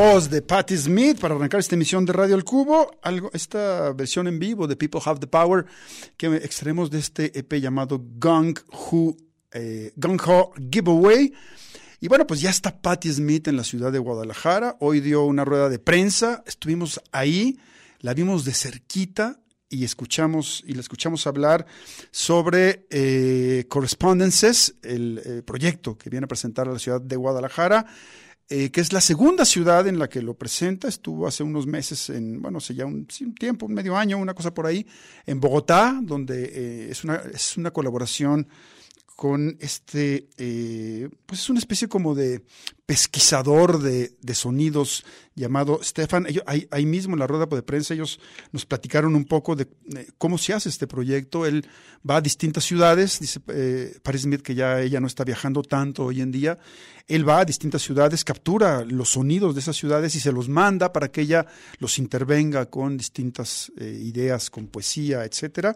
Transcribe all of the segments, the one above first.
Voz de Patti Smith para arrancar esta emisión de Radio El Cubo, algo, esta versión en vivo de People Have the Power que extraemos de este EP llamado Gung Ho, eh, Gung Ho Giveaway. Y bueno, pues ya está Patti Smith en la ciudad de Guadalajara. Hoy dio una rueda de prensa, estuvimos ahí, la vimos de cerquita y escuchamos y la escuchamos hablar sobre eh, Correspondences, el eh, proyecto que viene a presentar a la ciudad de Guadalajara. Eh, que es la segunda ciudad en la que lo presenta. Estuvo hace unos meses, en, bueno, hace ya un, un tiempo, un medio año, una cosa por ahí, en Bogotá, donde es, una, es una colaboración con este, eh, pues es una especie como de pesquisador de, de sonidos llamado Stefan. ahí, ahí, mismo en la rueda de prensa ellos nos platicaron un poco de, cómo se hace este proyecto. Él va a distintas ciudades, dice eh, Paris Smith que ya ella no está viajando tanto hoy en día. Él va a distintas ciudades, captura los sonidos de esas ciudades y se los manda para que ella los intervenga con distintas eh, ideas, con poesía, etcétera.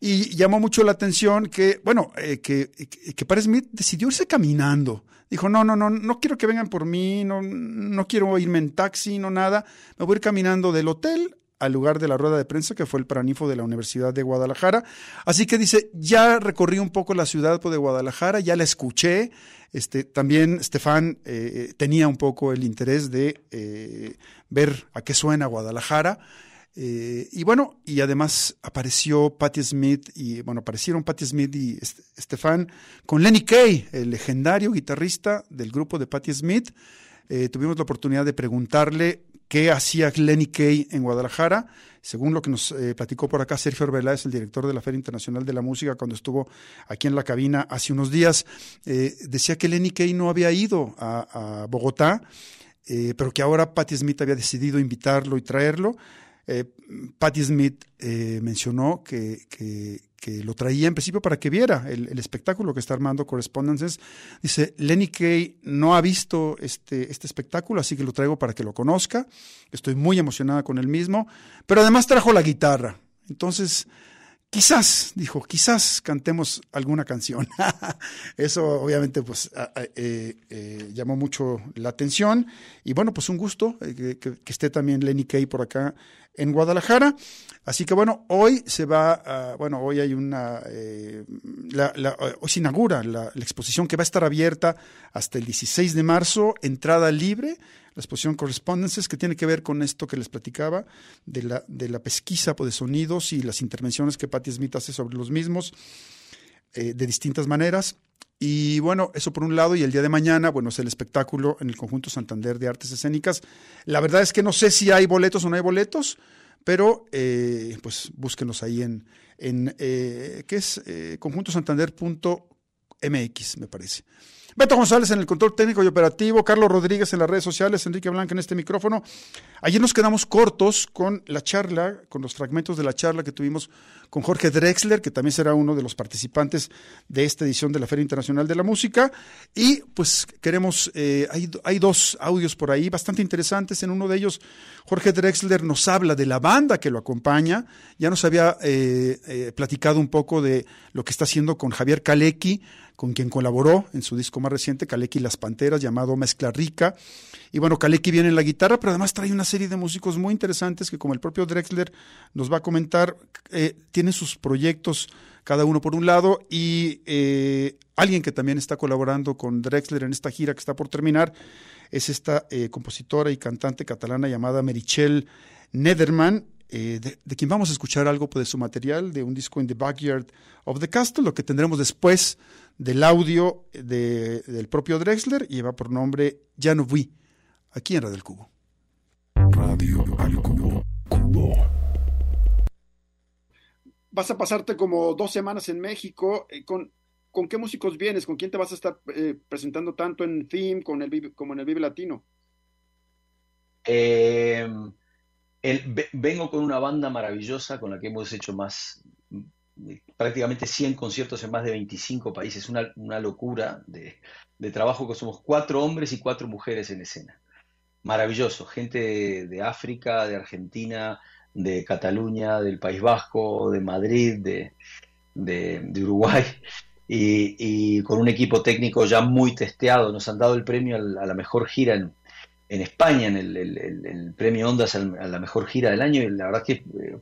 Y llamó mucho la atención que, bueno, eh, que, que Smith decidió irse caminando. Dijo, no, no, no, no quiero que vengan por mí, no, no quiero irme en taxi, no nada. Me voy a ir caminando del hotel al lugar de la rueda de prensa, que fue el Paranifo de la Universidad de Guadalajara. Así que dice, ya recorrí un poco la ciudad de Guadalajara, ya la escuché. Este, también Stefan eh, tenía un poco el interés de eh, ver a qué suena Guadalajara. Eh, y bueno, y además apareció Patti Smith y bueno, aparecieron Patti Smith y Stefan con Lenny Kay, el legendario guitarrista del grupo de Patti Smith. Eh, tuvimos la oportunidad de preguntarle qué hacía Lenny Kay en Guadalajara. Según lo que nos eh, platicó por acá Sergio Arbeláez, el director de la Feria Internacional de la Música, cuando estuvo aquí en la cabina hace unos días, decía que Lenny Kay no había ido a, a Bogotá, pero que ahora Patti Smith había decidido invitarlo y traerlo. Eh, Patti Smith eh, mencionó que, que, lo traía en principio para que viera el, espectáculo que está armando Correspondences. Dice, Lenny Kay no ha visto este, este espectáculo, así que lo traigo para que lo conozca. Estoy muy emocionada con el mismo, pero además trajo la guitarra. Entonces, quizás, dijo, quizás cantemos alguna canción. Eso obviamente pues eh, eh, llamó mucho la atención y bueno, pues un gusto que, que, esté también Lenny Kay por acá en Guadalajara. Así que bueno, hoy se va, bueno, hoy hay una, eh, hoy se inaugura la, exposición que va a estar abierta hasta el 16 de marzo, entrada libre, la exposición Correspondences, que tiene que ver con esto que les platicaba, de la, de la pesquisa de sonidos y las intervenciones que Patti Smith hace sobre los mismos, eh, de distintas maneras. Y bueno, eso por un lado, y el día de mañana, bueno, es el espectáculo en el Conjunto Santander de Artes Escénicas. La verdad es que no sé si hay boletos o no hay boletos, pero eh, pues búsquenos ahí en, en eh, ¿qué es? Eh, conjuntosantander.mx, me parece. Beto González en el control técnico y operativo, Carlos Rodríguez en las redes sociales, Enrique Blanca en este micrófono. Ayer nos quedamos cortos con la charla, con los fragmentos de la charla que tuvimos con Jorge Drexler, que también será uno de los participantes de esta edición de la Feria Internacional de la Música. Y pues queremos, eh, hay, dos audios por ahí bastante interesantes. En uno de ellos, Jorge Drexler nos habla de la banda que lo acompaña. Ya nos había eh, eh, platicado un poco de lo que está haciendo con Javier Kalecki con quien colaboró en su disco más reciente, Kaleki y las Panteras, llamado Mezcla Rica. Y bueno, Kaleki viene en la guitarra, pero además trae una serie de músicos muy interesantes que, como el propio Drexler nos va a comentar, eh, tienen sus proyectos cada uno por un lado y eh, alguien que también está colaborando con Drexler en esta gira que está por terminar es esta eh, compositora y cantante catalana llamada Merichel Nederman, eh, de, quien vamos a escuchar algo de su material, de un disco in the Backyard of the Castle, lo que tendremos después del audio de, del propio Drexler y va por nombre Ya no vi, aquí en Radio del Cubo. Radio al Cubo. Cubo. Vas a pasarte como dos semanas en México. Eh, con, ¿Con qué músicos vienes? ¿Con quién te vas a estar eh, presentando tanto en Theme como en el Vive Latino? Eh, vengo con una banda maravillosa con la que hemos hecho más, prácticamente 100 conciertos en más de 25 países, una, locura de, trabajo que somos cuatro hombres y cuatro mujeres en escena. Maravilloso, gente de, África, de Argentina, de Cataluña, del País Vasco, de Madrid, de, Uruguay, y, con un equipo técnico ya muy testeado. Nos han dado el premio a la, mejor gira en, en España en el, premio Ondas a la mejor gira del año y la verdad que eh,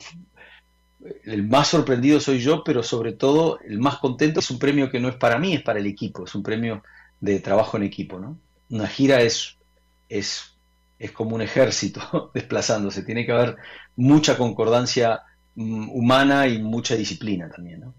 el más sorprendido soy yo, pero sobre todo el más contento es un premio que no es para mí, es para el equipo, es un premio de trabajo en equipo, ¿no? Una gira es, es, es como un ejército desplazándose, tiene que haber mucha concordancia mm, humana y mucha disciplina también, ¿no?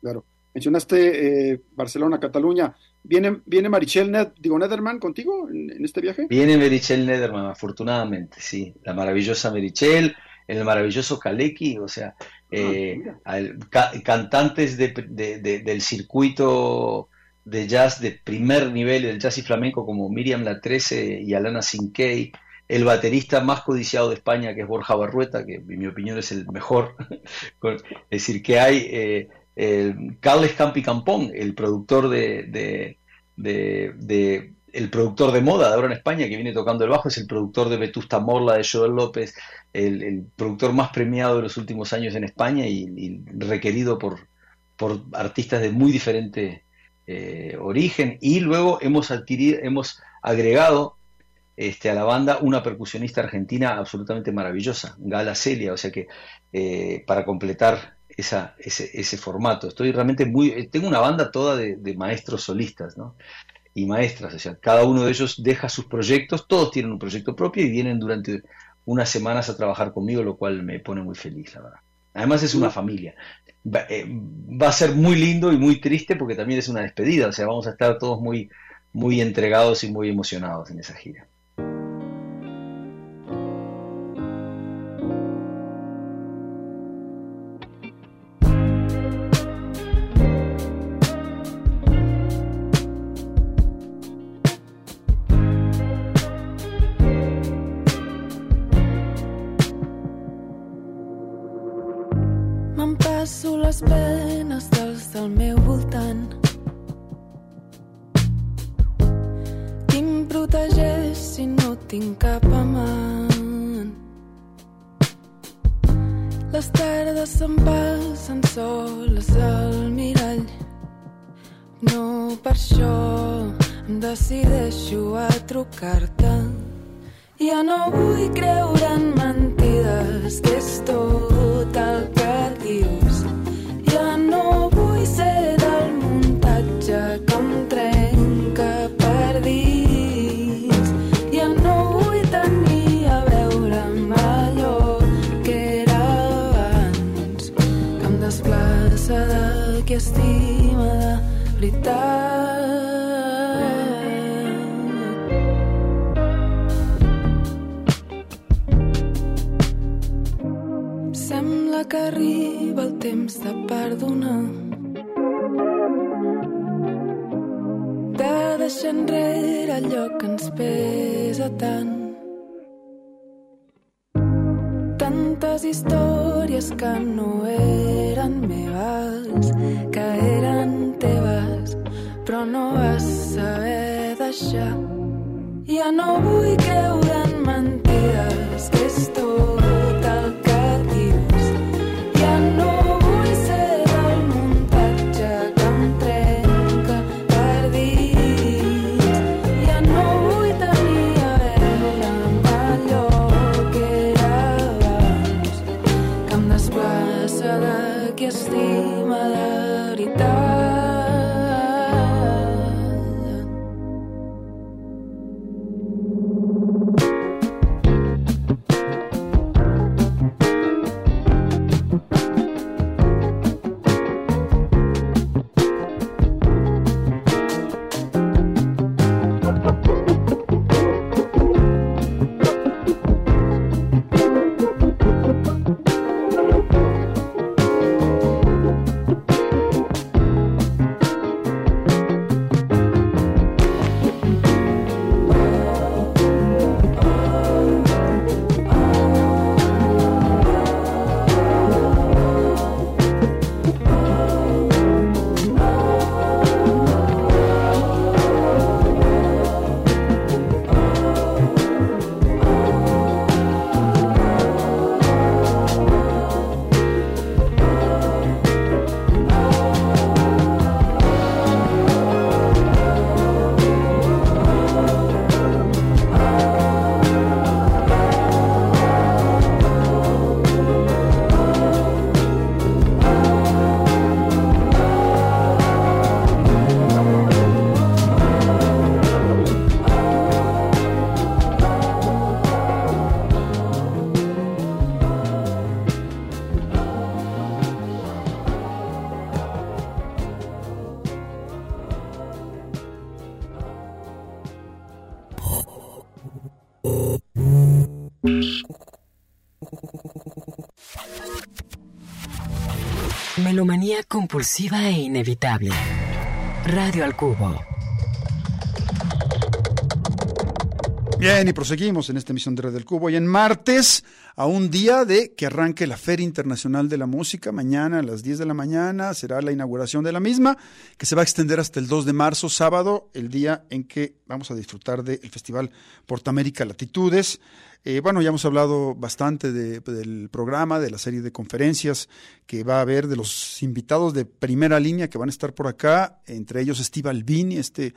Claro. Mencionaste eh, Barcelona, Cataluña. ¿Viene, viene Marichel digo, Nederman contigo en, en este viaje? Viene Merichel Nederman, afortunadamente, sí, la maravillosa Merichel, el maravilloso Kalecki, o sea, eh, al- ca- cantantes de- de- de- del circuito de jazz de primer nivel, del jazz y flamenco, como Miriam La 13 y Alana Sinkey, el baterista más codiciado de España, que es Borja Barrueta, que en mi opinión es el mejor, es decir, que hay eh, Carles Campi Campón, el productor de, el productor de moda de ahora en España que viene tocando el bajo, es el productor de Vetusta Morla, de Joel López, el, productor más premiado de los últimos años en España y, y requerido por, por artistas de muy diferente eh, origen. Y luego hemos adquirido, hemos agregado este, a la banda una percusionista argentina absolutamente maravillosa, Gala Celia, o sea que eh, para completar esa, ese, ese formato. Estoy realmente muy, eh, tengo una banda toda de, de maestros solistas, ¿no? Y maestras, o sea, cada uno de ellos deja sus proyectos, todos tienen un proyecto propio y vienen durante unas semanas a trabajar conmigo, lo cual me pone muy feliz, la verdad. Además es una familia. Va, eh, va a ser muy lindo y muy triste porque también es una despedida, o sea, vamos a estar todos muy, muy entregados y muy emocionados en esa gira. Melomanía compulsiva e inevitable. Radio al Cubo. Bien, y proseguimos en esta emisión de Red del Cubo. Y en martes, a un día de que arranque la Feria Internacional de la Música, mañana a las 10 de la mañana será la inauguración de la misma, que se va a extender hasta el 2 de marzo, sábado, el día en que vamos a disfrutar del Festival Portamérica Latitudes. Eh, bueno, ya hemos hablado bastante de- del programa, de la serie de conferencias que va a haber, de los invitados de primera línea que van a estar por acá, entre ellos Steve Albini, este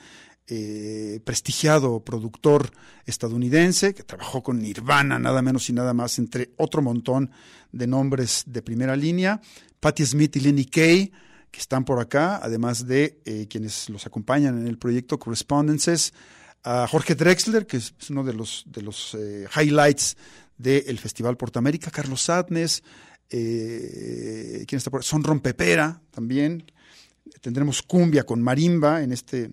eh, prestigiado productor estadounidense que trabajó con Nirvana, nada menos y nada más, entre otro montón de nombres de primera línea, Patti Smith y Lenny Kay, que están por acá, además de eh, quienes los acompañan en el proyecto Correspondences, Jorge Drexler, que es uno de los, de los eh, highlights del Festival Portamérica, Carlos Sadnes, ¿quién está por Son Rompepera también, tendremos cumbia con marimba en este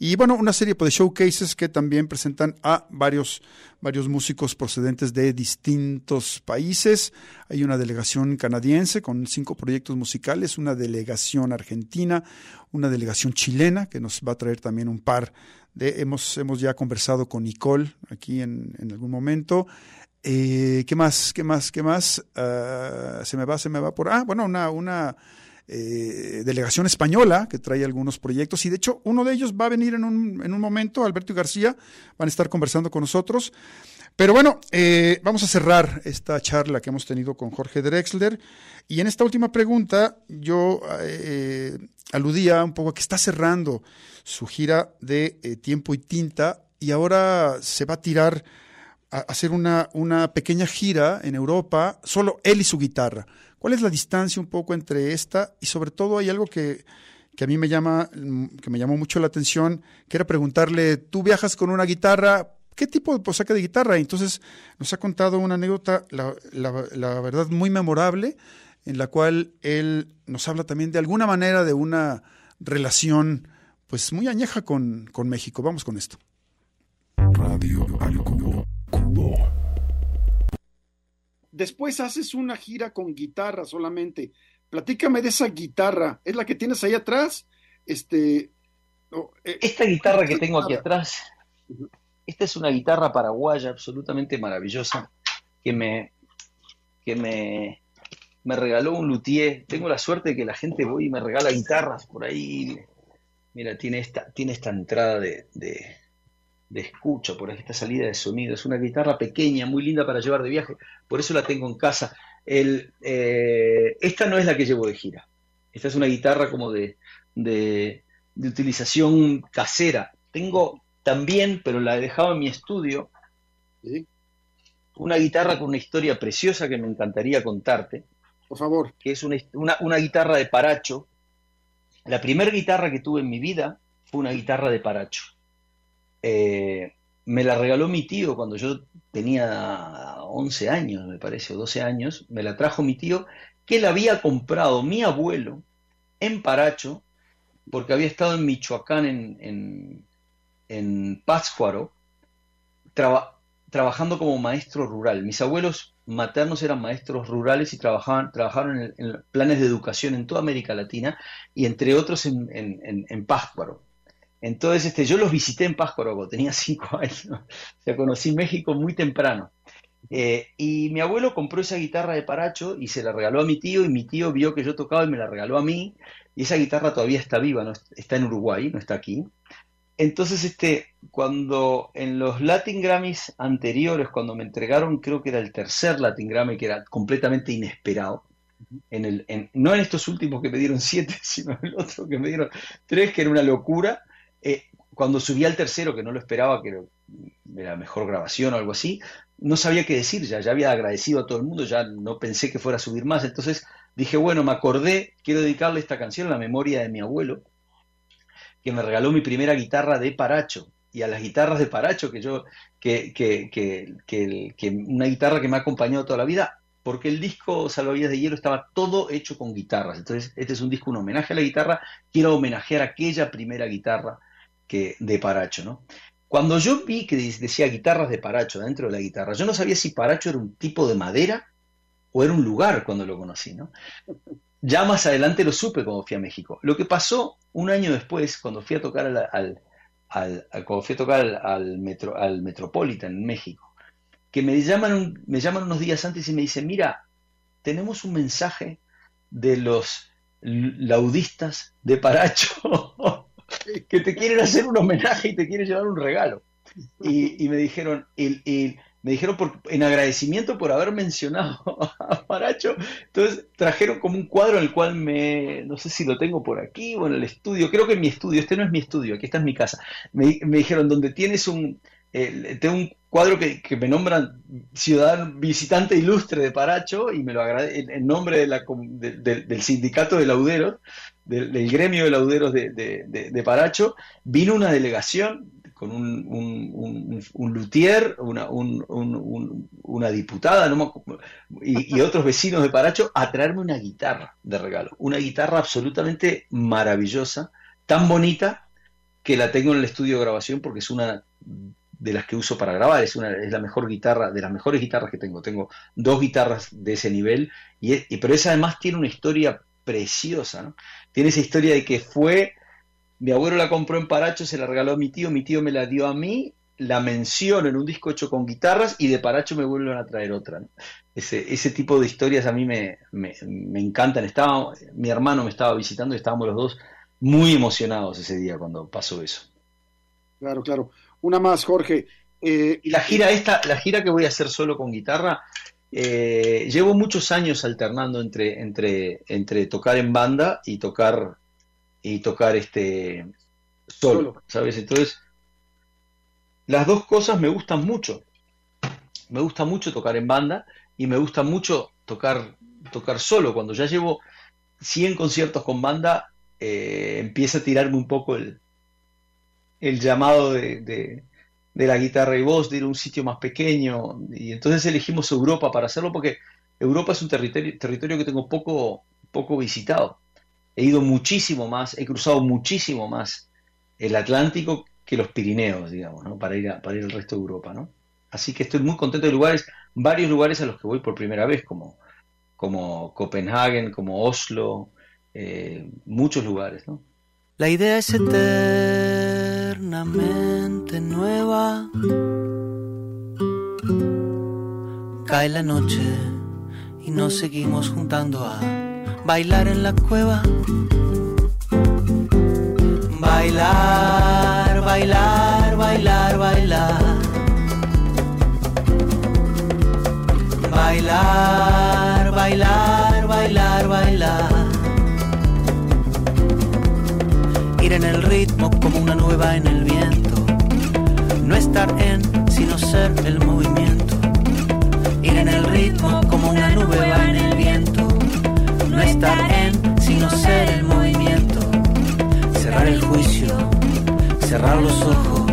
y bueno, una serie de showcases que también presentan a varios, varios músicos procedentes de distintos países. Hay una delegación canadiense con cinco proyectos musicales, una delegación argentina, una delegación chilena que nos va a traer también un par de... Hemos, hemos ya conversado con Nicole aquí en, en algún momento. Eh, ¿Qué más? ¿Qué más? ¿Qué más? Ah, se me va, se me va por... Ah, bueno, una... una eh, delegación española que trae algunos proyectos y de hecho uno de ellos va a venir en un, en un momento, Alberto y García van a estar conversando con nosotros. Pero bueno, eh, vamos a cerrar esta charla que hemos tenido con Jorge Drexler y en esta última pregunta yo eh, aludía un poco a que está cerrando su gira de eh, tiempo y tinta y ahora se va a tirar a hacer una, una pequeña gira en Europa, solo él y su guitarra. ¿Cuál es la distancia un poco entre esta? Y sobre todo hay algo que, que a mí me llama, que me llamó mucho la atención, que era preguntarle, tú viajas con una guitarra, ¿qué tipo de posaca de guitarra? Entonces nos ha contado una anécdota, la, verdad, muy memorable, en la cual él nos habla también de alguna manera de una relación pues muy añeja con, con México. Vamos con esto. Radio al Después haces una gira con guitarra solamente. Platícame de esa guitarra. ¿Es la que tienes ahí atrás? Este. eh, Esta guitarra que tengo aquí atrás, esta es una guitarra paraguaya absolutamente maravillosa que me, que me, me regaló un luthier. Tengo la suerte de que la gente voy y me regala guitarras por ahí. Mira, tiene esta, tiene esta entrada de, de, de escucha, por esta salida de sonido. Es una guitarra pequeña, muy linda para llevar de viaje, por eso la tengo en casa. El, eh, esta no es la que llevo de gira. Esta es una guitarra como de, de, de utilización casera. Tengo también, pero la he dejado en mi estudio, sí, una guitarra con una historia preciosa que me encantaría contarte, por favor. que es una, una, una guitarra de paracho. La primera guitarra que tuve en mi vida fue una guitarra de paracho. Eh, me la regaló mi tío cuando yo tenía 11 años, me parece, o 12 años. Me la trajo mi tío, que la había comprado mi abuelo en Paracho, porque había estado en Michoacán, en, en, Pátzcuaro, traba- trabajando como maestro rural. Mis abuelos maternos eran maestros rurales y trabajaban, trabajaron en, en planes de educación en toda América Latina y entre otros en, en, en- en Pátzcuaro. Entonces, este, yo los visité en Pátzcuaro tenía cinco años. O sea, conocí México muy temprano. Eh, y mi abuelo compró esa guitarra de Paracho y se la regaló a mi tío y mi tío vio que yo tocaba y me la regaló a mí y esa guitarra todavía está viva, no es- está en Uruguay, no está aquí. Entonces, este, cuando en los Latin Grammys anteriores, cuando me entregaron, creo que era el tercer Latin Grammy, que era completamente inesperado, en el, no en estos últimos que me dieron siete, sino en el otro que me dieron tres, que era una locura, eh, cuando subí al tercero, que no lo esperaba, que era mejor grabación o algo así, no sabía qué decir ya, ya había agradecido a todo el mundo, ya no pensé que fuera a subir más, entonces dije, bueno, me acordé, quiero dedicarle esta canción a la memoria de mi abuelo, que me regaló mi primera guitarra de Paracho, y a las guitarras de Paracho, que yo, que, que, que, que, que una guitarra que me ha acompañado toda la vida, porque el disco Salvavidas de Hielo estaba todo hecho con guitarras, entonces este es un disco, un homenaje a la guitarra, quiero homenajear aquella primera guitarra que, de Paracho, ¿no? Cuando yo vi que de- decía guitarras de Paracho dentro de la guitarra, yo no sabía si Paracho era un tipo de madera o era un lugar cuando lo conocí, ¿no? Ya más adelante lo supe cuando fui a México. Lo que pasó un año después, cuando fui a tocar al, al- al- cuando fui a tocar al, metro, al Metropolitan en México, que me llaman, me llaman unos días antes y me dicen, mira, tenemos un mensaje de los laudistas de Paracho que te quieren hacer un homenaje y te quieren llevar un regalo. Y, y me dijeron, el- el- me dijeron por, en agradecimiento por haber mencionado a Paracho, entonces trajeron como un cuadro en el cual me, no sé si lo tengo por aquí o en el estudio, creo que en mi estudio, este no es mi estudio, aquí está en mi casa. Me, me dijeron, donde tienes un, eh, tengo un cuadro que, me nombran ciudadano visitante ilustre de Paracho y me lo agradece en, nombre del sindicato de lauderos, del, gremio de lauderos de, Paracho, vino una delegación con un, luthier, una, un- un- un- una diputada y, y otros vecinos de Paracho a traerme una guitarra de regalo. Una guitarra absolutamente maravillosa, tan bonita que la tengo en el estudio de grabación porque es una de las que uso para grabar, es, una, es la mejor guitarra, de las mejores guitarras que tengo. Tengo dos guitarras de ese nivel, y, pero esa además tiene una historia preciosa, ¿no? Tiene esa historia de que fue, mi abuelo la compró en Paracho, se la regaló a mi tío, mi tío me la dio a mí, la menciono en un disco hecho con guitarras y de Paracho me vuelven a traer otra. Ese, ese tipo de historias a mí me, me, me encantan. Estaba, mi hermano me estaba visitando y estábamos los dos muy emocionados ese día cuando pasó eso. Claro, claro. Una más, Jorge. Eh, Y la gira esta, la gira que voy a hacer solo con guitarra, eh, llevo muchos años alternando entre, entre, entre tocar en banda y tocar y tocar este solo, Solo. ¿sabes? Entonces, las dos cosas me gustan mucho. Me gusta mucho tocar en banda y me gusta mucho tocar, tocar solo. Cuando ya llevo 100 conciertos con banda, eh, empieza a tirarme un poco el, el llamado de, de- la guitarra y voz, de ir a un sitio más pequeño. Y entonces elegimos Europa para hacerlo porque Europa es un territorio, territorio que tengo poco, poco visitado. He ido muchísimo más, he cruzado muchísimo más el Atlántico que los Pirineos, digamos, ¿no? Para ir para ir al resto de Europa, ¿no? Así que estoy muy contento de lugares, varios lugares a los que voy por primera vez, como, como Copenhague, como Oslo, eh, muchos lugares, ¿no? La idea es eternamente nueva. Cae la noche y nos seguimos juntando a bailar en la cueva. Bailar, bailar, en el ritmo como una nueva en el viento. No estar en, sino ser el movimiento. Ir en el ritmo como una nube va en el viento. No estar en, sino ser el movimiento. Cerrar el juicio, cerrar los ojos.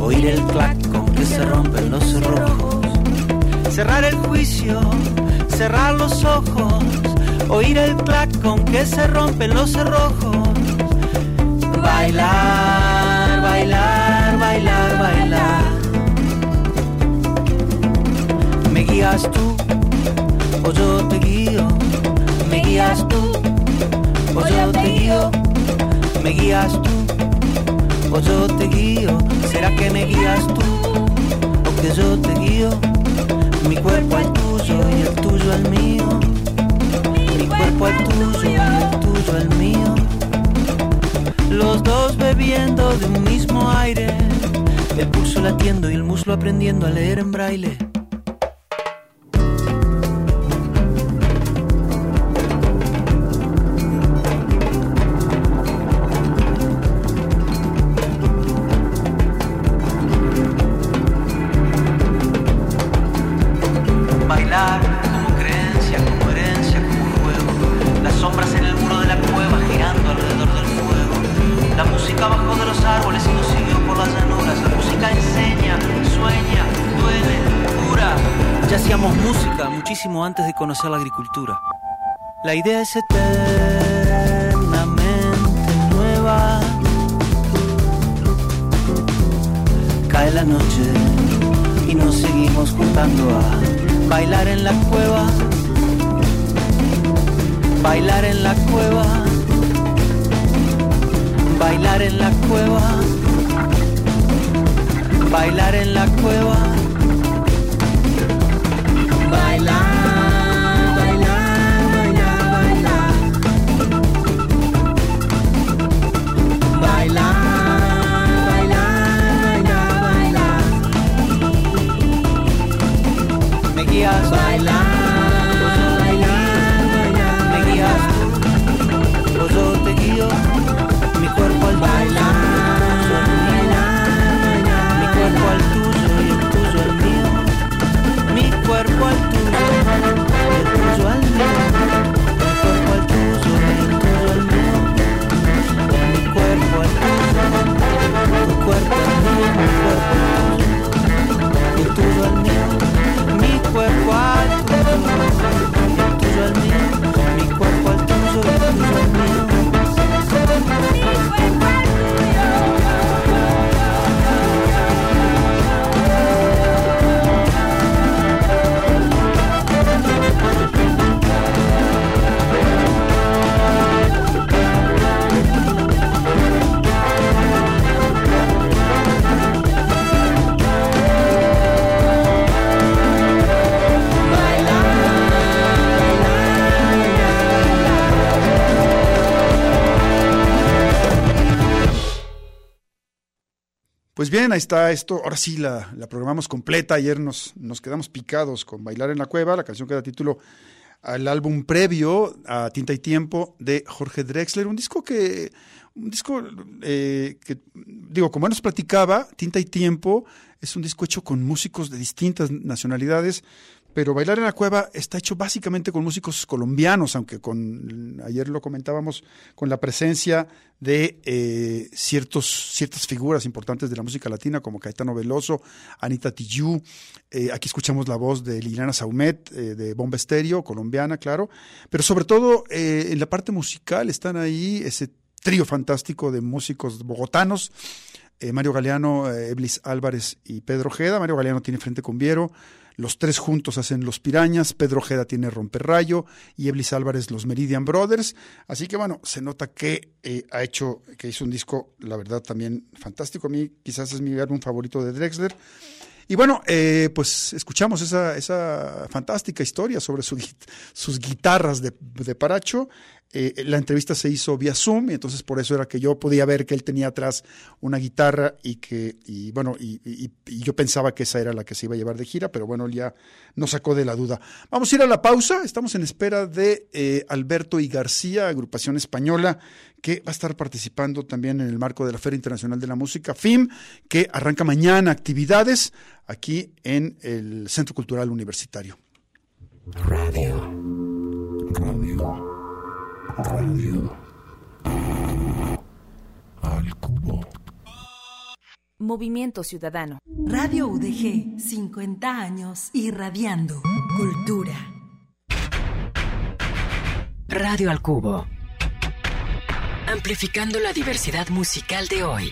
Oír el clac con que se rompen los cerrojos. Cerrar el juicio, cerrar los ojos. Oír el clac con que se rompen los cerrojos. Bailar, bailar, bailar, bailar. Me guías tú o yo te guío. Me guías tú o yo te guío. Me guías tú o yo te guío. ¿Será que me guías tú o que yo te guío? Mi cuerpo al tuyo y el tuyo al mío. Mi cuerpo al tuyo y el tuyo al mío los dos bebiendo de un mismo aire, el pulso latiendo y el muslo aprendiendo a leer en braille. Conocer la agricultura. La idea es eternamente nueva. noche y nos seguimos juntando a bailar en la cueva, bailar en la cueva, bailar en la cueva, bailar en la cueva. Pues bien, ahí está esto. Ahora sí la, programamos completa. Ayer nos, quedamos picados con Bailar en la Cueva, la canción que da título al álbum previo a Tinta y Tiempo de Jorge Drexler, un disco que, un disco eh, que, digo, como nos platicaba, Tinta y Tiempo es un disco hecho con músicos de distintas nacionalidades, pero Bailar en la Cueva está hecho básicamente con músicos colombianos, aunque con ayer lo comentábamos con la presencia de eh, ciertos, ciertas figuras importantes de la música latina, como Caetano Veloso, Anita Tijoux. Eh, aquí escuchamos la voz de Liliana Saumet, eh, de Bomba Estéreo, colombiana, claro. Pero sobre todo eh, en la parte musical están ahí ese trío fantástico de músicos bogotanos. Mario Galeano, Eblis Álvarez y Pedro Ojeda. Mario Galeano tiene Frente con Viero. Los tres juntos hacen Los Pirañas, Pedro Ojeda tiene Romperrayo y Eblis Álvarez los Meridian Brothers. Así que bueno, se nota que eh, ha hecho, que hizo un disco, la verdad, también fantástico. A mí quizás es mi álbum favorito de Drexler. Y bueno, eh, pues escuchamos esa, esa fantástica historia sobre sus guitarras de, de Paracho. Eh, la entrevista se hizo vía Zoom y entonces por eso era que yo podía ver que él tenía atrás una guitarra y que, y bueno, y, yo pensaba que esa era la que se iba a llevar de gira, pero bueno, él ya nos sacó de la duda. Vamos a ir a la pausa, estamos en espera de eh, Alberto y García, agrupación española, que va a estar participando también en el marco de la Feria Internacional de la Música, FIM, que arranca mañana actividades aquí en el Centro Cultural Universitario. Radio. Radio. Radio. Al cubo. Movimiento Ciudadano. Radio UDG, 50 años irradiando cultura. Radio al Cubo. Amplificando la diversidad musical de hoy.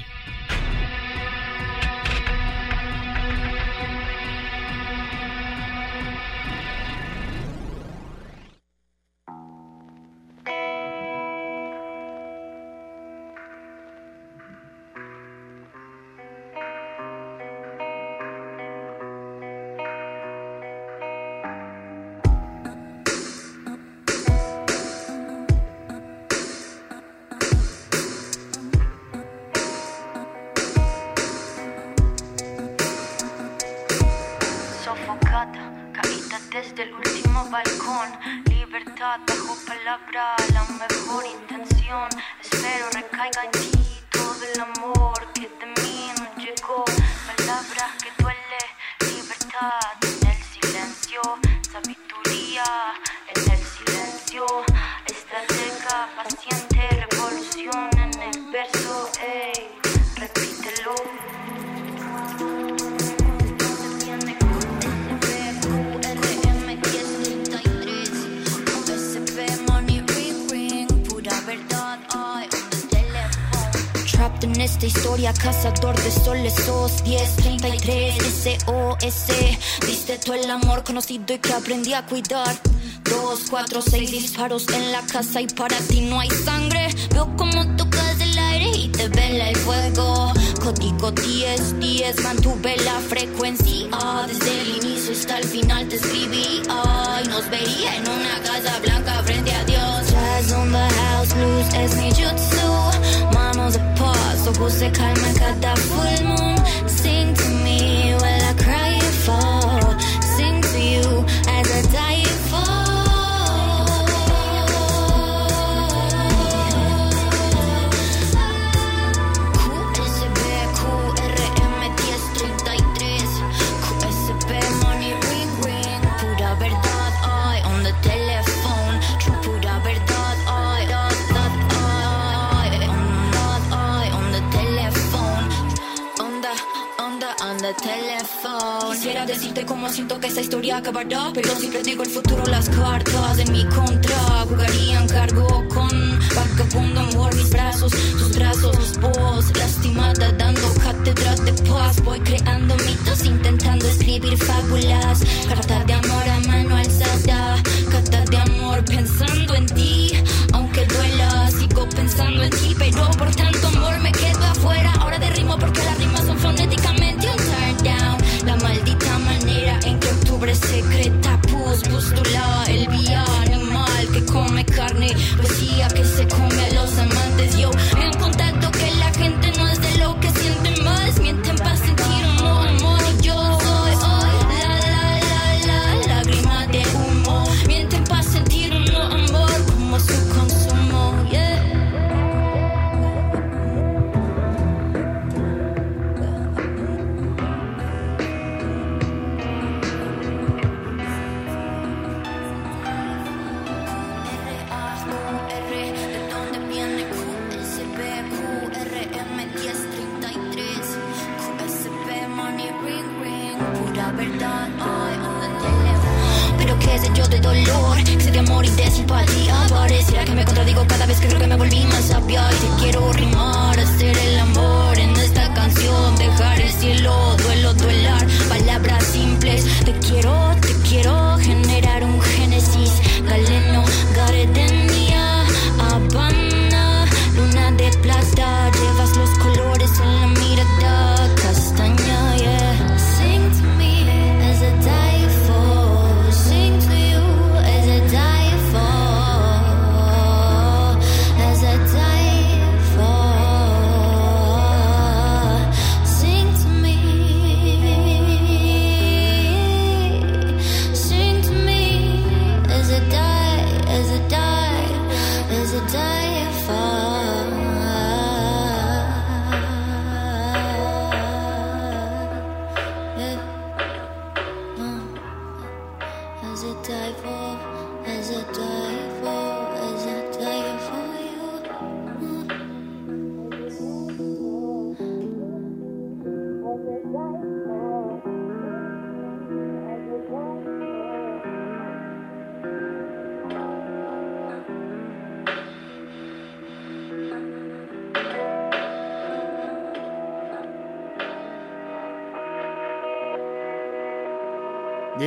Cuidar. Dos, cuatro, seis disparos en la casa y para ti no hay sangre. Veo como tocas el aire y te vela el fuego. Código 10, 10, mantuve la frecuencia. Desde el inicio hasta el final te escribí. Ay, nos vería en una casa blanca frente a Dios. Jazz on the house, blues es mi jutsu. Manos de paz, ojos se calman cada full moon. Sing to me telephone. Quisiera decirte cómo siento que esta historia acabará, pero siempre digo el futuro, las cartas en mi contra. Jugarían cargo con vagabundo amor, mis brazos, tus brazos, voz lastimada, dando cátedras de paz. Voy creando mitos, intentando escribir fábulas. Carta de amor a mano alzada, carta de amor pensando en ti. Aunque duela, sigo pensando en ti, pero por tanto amor me quedo afuera. Ahora de ritmo porque las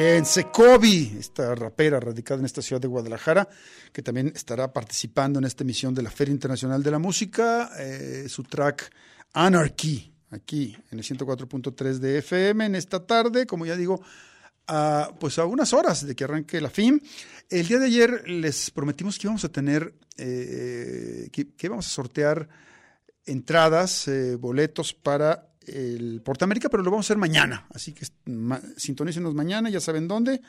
Bien, Secovi, esta rapera radicada en esta ciudad de Guadalajara, que también estará participando en esta emisión de la Feria Internacional de la Música, eh, su track Anarchy, aquí en el 104.3 de FM, en esta tarde, como ya digo, pues a unas horas de que arranque la FIM. El día de ayer les prometimos que íbamos a tener, eh, que, que íbamos a sortear entradas, eh, boletos para el Portamérica, pero lo vamos a hacer mañana. Así que ma sintonícenos mañana, ya saben dónde,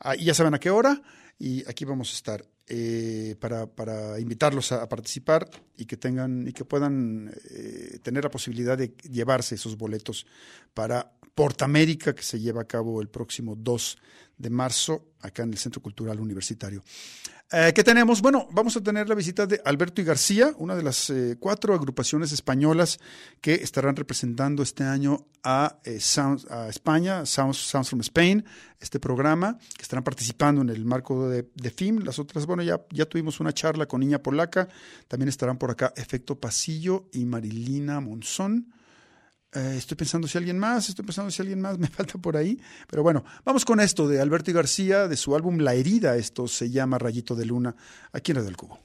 ah, y ya saben a qué hora, y aquí vamos a estar eh, para, invitarlos a, a, participar y que tengan y que puedan eh, tener la posibilidad de llevarse esos boletos para Portamérica, que se lleva a cabo el próximo 2 de marzo, acá en el Centro Cultural Universitario. Eh, ¿Qué tenemos? Bueno, vamos a tener la visita de Alberto y García, una de las eh, cuatro agrupaciones españolas que estarán representando este año a, eh, a España, Sounds, Sounds from Spain, este programa, que estarán participando en el marco de, de FIM. Las otras, bueno, ya, ya tuvimos una charla con Niña Polaca, también estarán por acá Efecto Pasillo y Marilina Monzón. Eh, estoy pensando si alguien más, estoy pensando si alguien más me falta por ahí. Pero bueno, vamos con esto de Alberto García, de su álbum La Herida. Esto se llama Rayito de Luna, aquí en Radio del Cubo.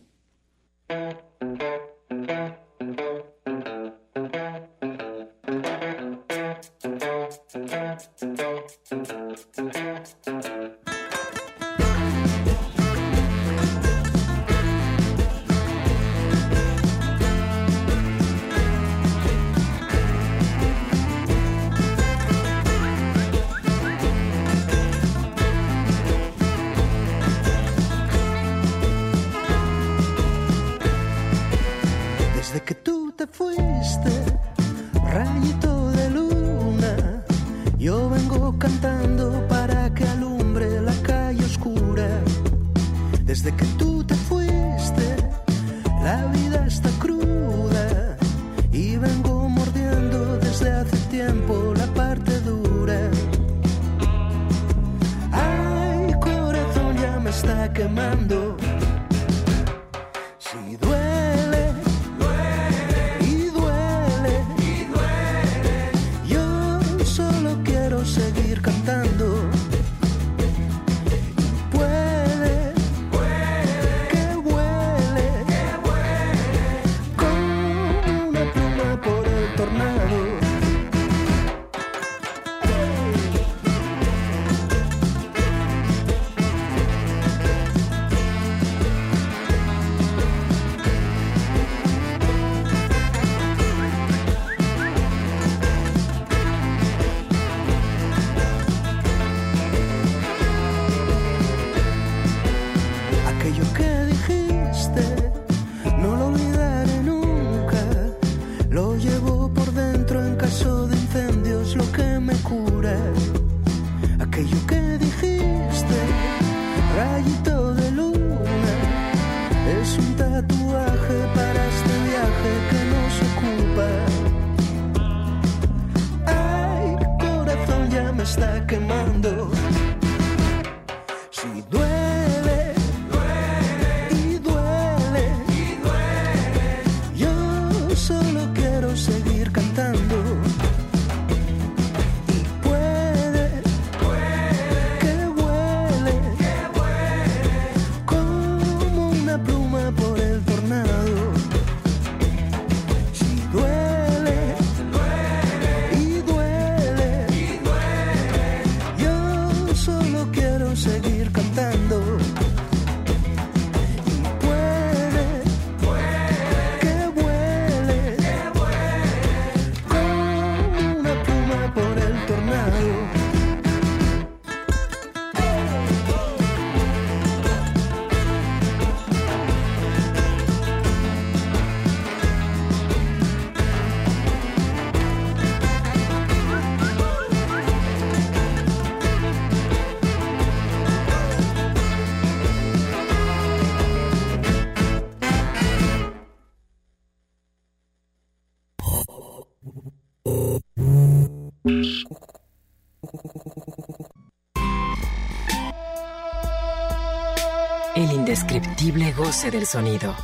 El indescriptible goce del sonido.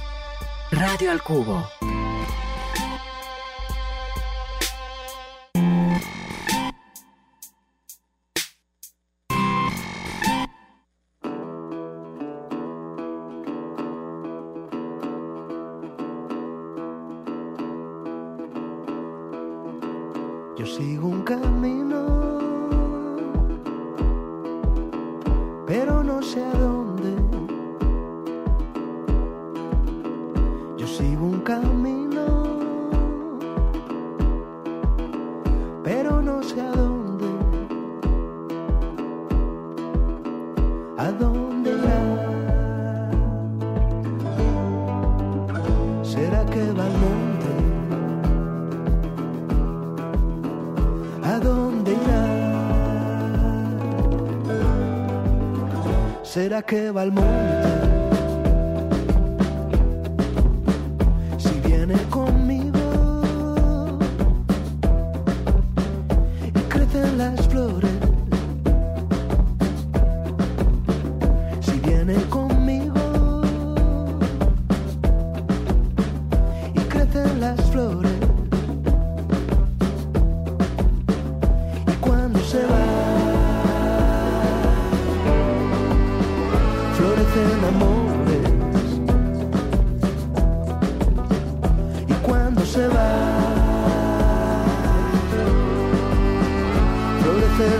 Radio al cubo. Que va al monte?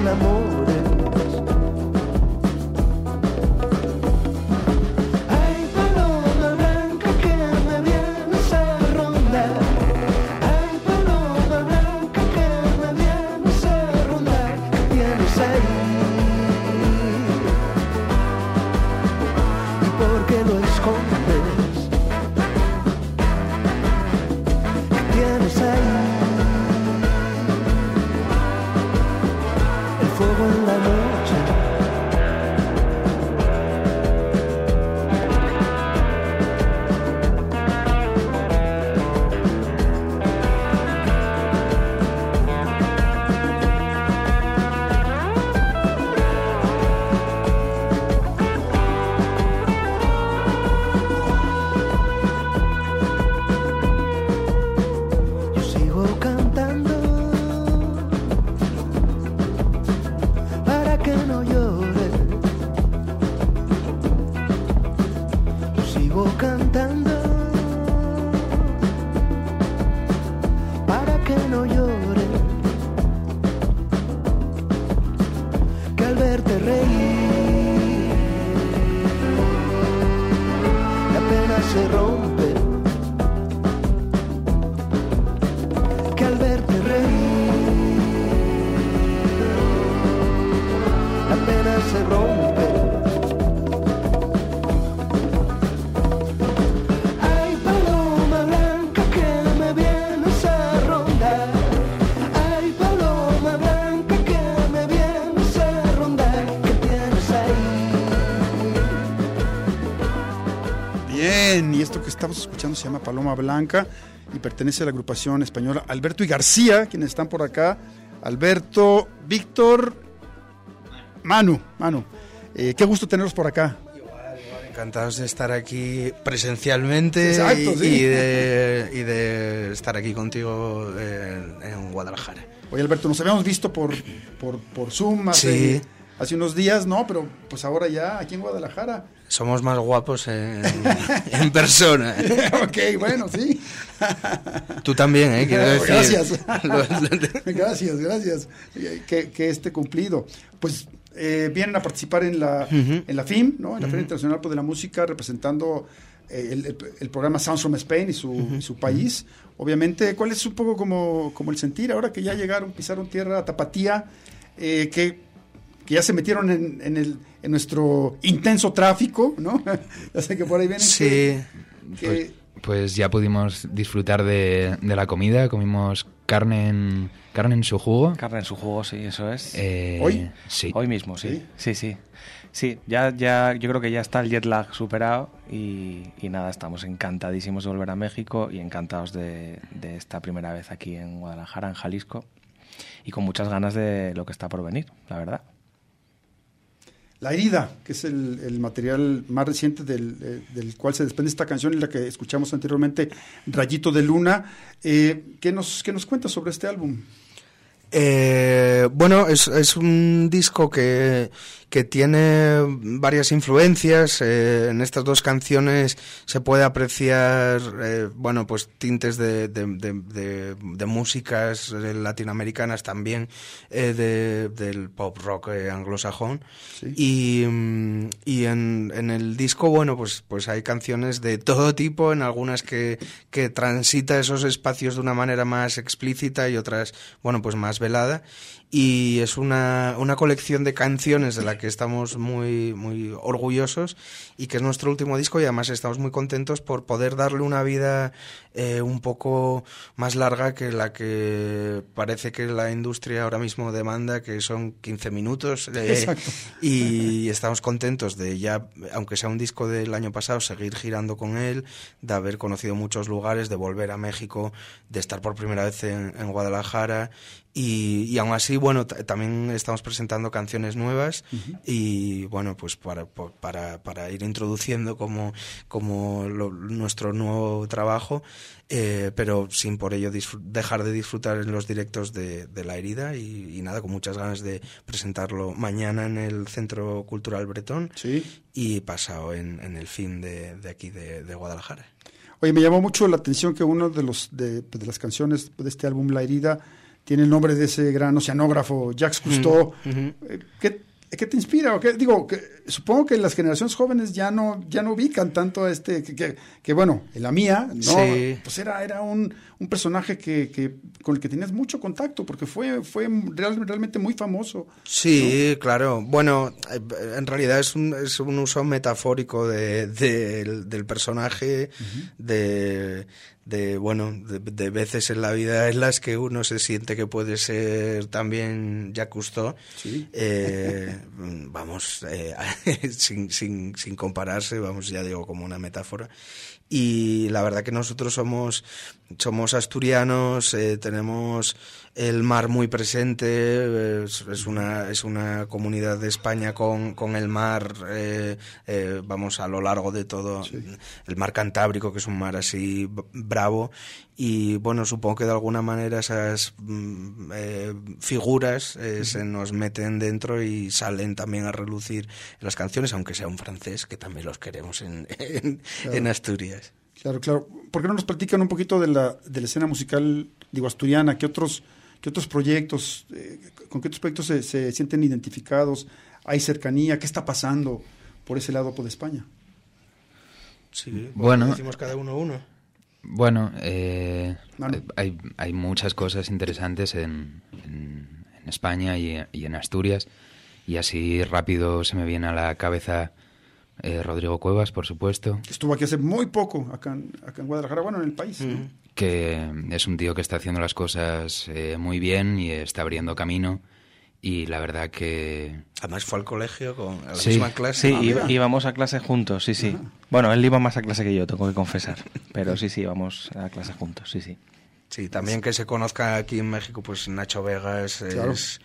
namoro. Se rompe. Se llama Paloma Blanca y pertenece a la agrupación española Alberto y García, quienes están por acá. Alberto, Víctor, Manu, Manu. eh, qué gusto tenerlos por acá. Encantados de estar aquí presencialmente Exacto, y, sí. y de, y de estar aquí contigo en, en Guadalajara. Oye, Alberto, nos habíamos visto por, por, por Zoom hace, Sí. hace unos días, ¿no? Pero pues ahora ya aquí en Guadalajara. Somos más guapos en, en persona. ok, bueno, sí. Tú también, ¿eh? Quiero decir. Gracias. Gracias, gracias. Eh, Que, que esté cumplido. Pues eh, vienen a participar en la, Ujú. en la FIM, ¿no? En la Feria. Internacional de la Música, representando eh, el, el- el programa Sounds from Spain y su, y su país. Obviamente, ¿cuál es un poco como, como el sentir ahora que ya llegaron, pisaron tierra tapatía, eh, que, que ya se metieron en, en el, en nuestro intenso tráfico, ¿no? ya sé que por ahí vienen. Sí. que- que- Pues, pues ya pudimos disfrutar de, de la comida, comimos carne en, carne en su jugo. Carne en su jugo, sí, eso es. Eh, ¿Hoy? Sí. Hoy mismo, sí. Sí, sí. Sí, ya, ya, yo creo que ya está el jet lag superado y, y nada, estamos encantadísimos de volver a México y encantados de, de esta primera vez aquí en Guadalajara, en Jalisco, y con muchas ganas de lo que está por venir, la verdad. La herida, que es el, material más reciente del, eh, del cual se desprende esta canción y la que escuchamos anteriormente, Rayito de Luna. Eh, ¿qué, nos, ¿Qué nos cuentas sobre este álbum? Eh, bueno, es, es un disco que, que tiene varias influencias. eh, en estas dos canciones se puede apreciar, eh, bueno, pues tintes de, de, de- músicas eh, latinoamericanas también, eh, de- del pop rock eh, anglosajón. Y, mm, y en, en el disco, bueno, pues, pues hay canciones de todo tipo, en algunas que, que transita esos espacios de una manera más explícita y otras, bueno, pues más velada. Y es una, una colección de canciones de la que estamos muy, muy orgullosos y que es nuestro último disco y además estamos muy contentos por poder darle una vida eh, un poco más larga que la que parece que la industria ahora mismo demanda, que son 15 minutos. eh, Exacto. y estamos contentos de ya, aunque sea un disco del año pasado, seguir girando con él, de haber conocido muchos lugares, de volver a México, de estar por primera vez en, en Guadalajara. Y, y aún así, bueno, ta- también estamos presentando canciones nuevas y bueno, pues para, para, para ir introduciendo como, como lo- nuestro nuevo trabajo, eh, pero sin por ello dejar de disfrutar en los directos de, de La Herida y, y nada, con muchas ganas de presentarlo mañana en el Centro Cultural Bretón y pasado en, en el fin de, de aquí de, de Guadalajara. Oye, me llamó mucho la atención que uno de los de, pues, de las canciones de este álbum La Herida tiene el nombre de ese gran oceanógrafo Jacques Cousteau. Eh, ¿Qué, qué te inspira? ¿O qué? Digo, que, supongo que las generaciones jóvenes ya no, ya no ubican tanto a este, que, que- que, bueno, en la mía, ¿no? Sí. Pues era, era un, un personaje que, con el que tenías mucho contacto, porque fue, fue real- realmente muy famoso. Sí, claro. Bueno, en realidad es un, es un uso metafórico de, del- del personaje, de, de, bueno, de, de veces en la vida en las que uno se siente que puede ser también Jacques Cousteau. Sí. Eh, vamos, eh, sin, sin, sin compararse, vamos, ya digo, como una metáfora. Y la verdad que nosotros somos, somos asturianos, eh, tenemos el mar muy presente, eh, es, es una, es una comunidad de España con, con el mar, eh, eh, vamos, a lo largo de todo el mar Cantábrico, que es un mar así bravo. Y bueno, supongo que de alguna manera esas mm, eh, figuras eh, se nos meten dentro y salen también a relucir en las canciones, aunque sea un francés, que también los queremos en, en, Claro. en Asturias. Claro, claro. ¿Por qué no nos platican un poquito de la, de la escena musical, digo, asturiana? ¿Qué otros, qué otros proyectos, eh, con qué otros proyectos se, se sienten identificados? ¿Hay cercanía? ¿Qué está pasando por ese lado de España? Sí, Bueno. decimos cada uno uno. Bueno, eh, hay, hay muchas cosas interesantes en, en- en España y, y en Asturias. Y así rápido se me viene a la cabeza eh, Rodrigo Cuevas, por supuesto, estuvo aquí hace muy poco, acá en, acá en Guadalajara, bueno, en el país. ¿no? que es un tío que está haciendo las cosas eh, muy bien y está abriendo camino. Y la verdad que... Además fue al colegio con a la Sí. misma clase. Sí, Ah, iba- íbamos a clase juntos, sí, sí. Bueno, él iba más a clase que yo, tengo que confesar. Pero sí, sí, íbamos a clase juntos, sí, sí. Sí, también que se conozca aquí en México, pues Nacho Vegas Claro. es...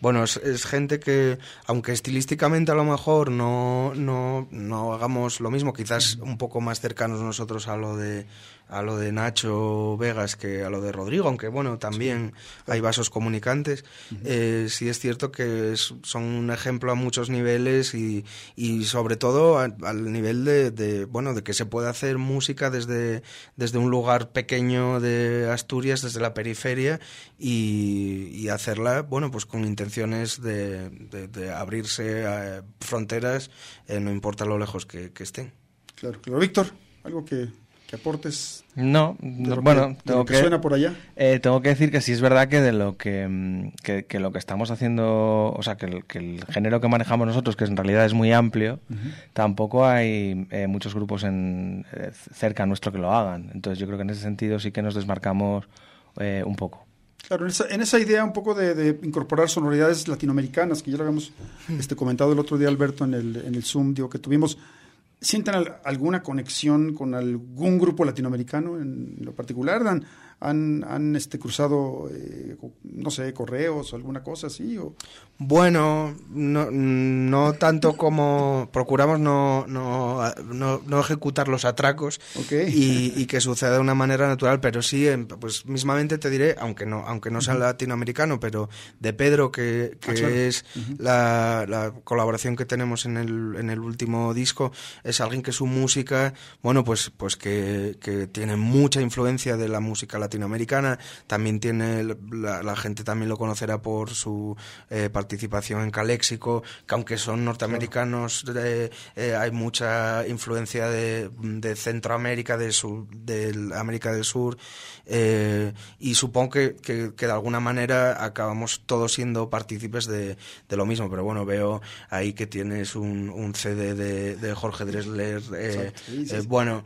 Bueno, es, es gente que, aunque estilísticamente a lo mejor no, no, no hagamos lo mismo, quizás un poco más cercanos nosotros a lo de a lo de Nacho Vegas que a lo de Rodrigo, aunque bueno, también hay vasos comunicantes. Eh, sí es cierto que es- son un ejemplo a muchos niveles y, y sobre todo a- al nivel de, de, bueno de que se puede hacer música desde, desde un lugar pequeño de Asturias, desde la periferia y, y hacerla bueno pues con intenciones de, de- de abrirse a fronteras, eh, no importa lo lejos que, que estén. Claro, claro. Víctor, algo que, que aportes. No, no, bueno, que, tengo que que, suena por allá. eh, tengo que decir que sí es verdad que de lo que, mm, que, que lo que estamos haciendo, o sea, que el, que el género que manejamos nosotros, que en realidad es muy amplio, tampoco hay eh, muchos grupos en, eh, cerca nuestro que lo hagan. Entonces yo creo que en ese sentido sí que nos desmarcamos eh, un poco. Claro, en esa, en esa idea un poco de, de incorporar sonoridades latinoamericanas, que ya lo habíamos este, comentado el otro día, Alberto, en el, en el Zoom, digo, que tuvimos, ¿sienten al- alguna conexión con algún grupo latinoamericano en lo particular? ¿Han, han, han, este, cruzado, eh, no sé, correos o alguna cosa así? O... Bueno, no, no tanto como procuramos no, no, no, no ejecutar los atracos Ok. y, y que suceda de una manera natural, pero sí, pues mismamente te diré, aunque no, aunque no sea latinoamericano, pero de Pedro, que, que Ah, claro. es la, la colaboración que tenemos en el, en el último disco, es alguien que su música, bueno, pues, pues que, que tiene mucha influencia de la música latinoamericana, también tiene, la, la gente también lo conocerá por su eh, participación en Caléxico, que aunque son norteamericanos, eh, eh, hay mucha influencia de, de Centroamérica, de, sur, de América del Sur, eh, y supongo que, que, que de alguna manera acabamos todos siendo partícipes de, de lo mismo, pero bueno, veo ahí que tienes un, un CD de, de Jorge sí. bueno,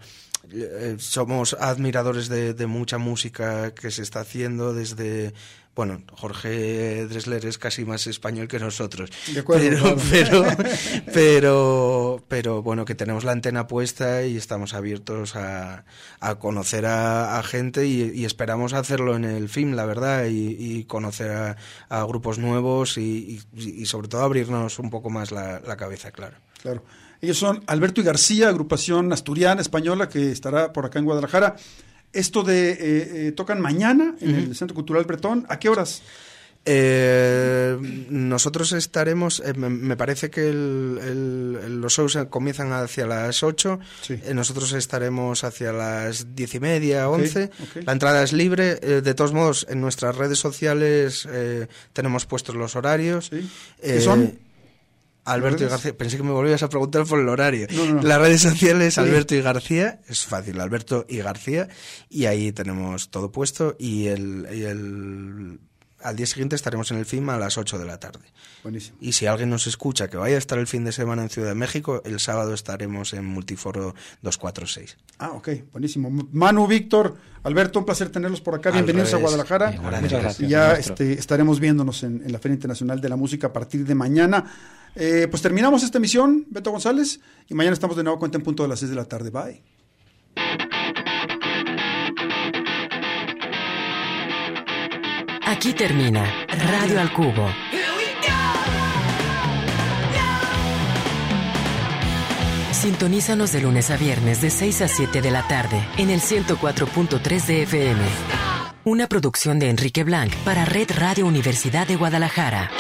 somos admiradores de, de mucha música que se está haciendo desde bueno, Jorge Dressler es casi más español que nosotros. De acuerdo, pero, claro. pero, pero, pero, bueno, que tenemos la antena puesta y estamos abiertos a, a conocer a, a gente y, y esperamos hacerlo en el film, la verdad, y, y conocer a, a grupos nuevos y, y- y sobre todo abrirnos un poco más la, la cabeza, claro. Claro. Ellos son Alberto y García, agrupación asturiana, española, que estará por acá en Guadalajara. Esto de, eh, eh, tocan mañana en el Centro Cultural Bretón. ¿A qué horas? Eh, nosotros estaremos, eh, me, parece que el- el- el- los shows comienzan hacia las 8, eh, nosotros estaremos hacia las 10 y media, Ok, 11. ok. La entrada es libre, de todos modos en nuestras redes sociales tenemos puestos los horarios. ¿Qué Eh, son? Alberto y. García, pensé que me volvías a preguntar por el horario. No, no, no. Las redes sociales, Sí. Alberto y García, es fácil, Alberto y García, y ahí tenemos todo puesto y el, y el al día siguiente estaremos en el FIM a las 8 de la tarde. Buenísimo. Y si alguien nos escucha que vaya a estar el fin de semana en Ciudad de México, el sábado estaremos en Multiforo 246. Ah, ok, buenísimo. Manu, Víctor, Alberto, un placer tenerlos por acá. Al Bienvenidos a revés. Guadalajara. Igualmente. Muchas gracias, Y ya este, estaremos viéndonos en, en la Feria Internacional de la Música a partir de mañana. Eh, pues terminamos esta emisión, Beto González, y mañana estamos de nuevo cuenta en punto de las 6 de la tarde. Bye. Aquí termina Radio al Cubo. Sintonízanos de lunes a viernes de 6 a 7 de la tarde en el 104.3 de FM. Una producción de Enrique Blanc para Red Radio Universidad de Guadalajara.